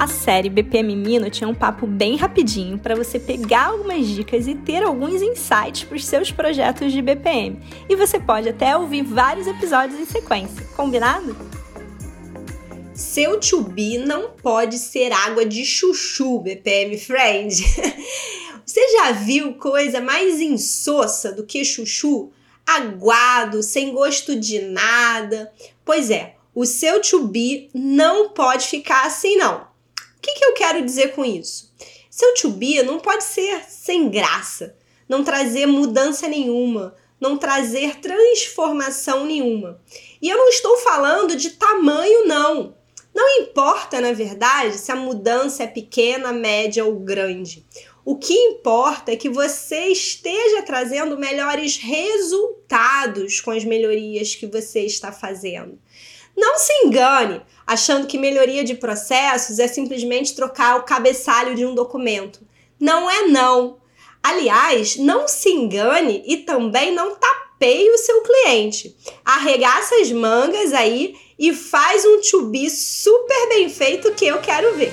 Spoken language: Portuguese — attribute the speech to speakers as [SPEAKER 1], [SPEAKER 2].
[SPEAKER 1] A série BPM Mino tinha um papo bem rapidinho para você pegar algumas dicas e ter alguns insights para os seus projetos de BPM. E você pode até ouvir vários episódios em sequência, combinado?
[SPEAKER 2] Seu to-be não pode ser água de chuchu, BPM Friend. Você já viu coisa mais insossa do que chuchu? Aguado, sem gosto de nada. Pois é, o seu to-be não pode ficar assim, não. O que, que eu quero dizer com isso? Seu to be não pode ser sem graça, não trazer mudança nenhuma, não trazer transformação nenhuma. E eu não estou falando de tamanho, não. Não importa, na verdade, se a mudança é pequena, média ou grande. O que importa é que você esteja trazendo melhores resultados com as melhorias que você está fazendo. Não se engane achando que melhoria de processos é simplesmente trocar o cabeçalho de um documento. Não é não. Aliás, não se engane e também não tapeie o seu cliente. Arregaça as mangas aí e faz um to super bem feito que eu quero ver.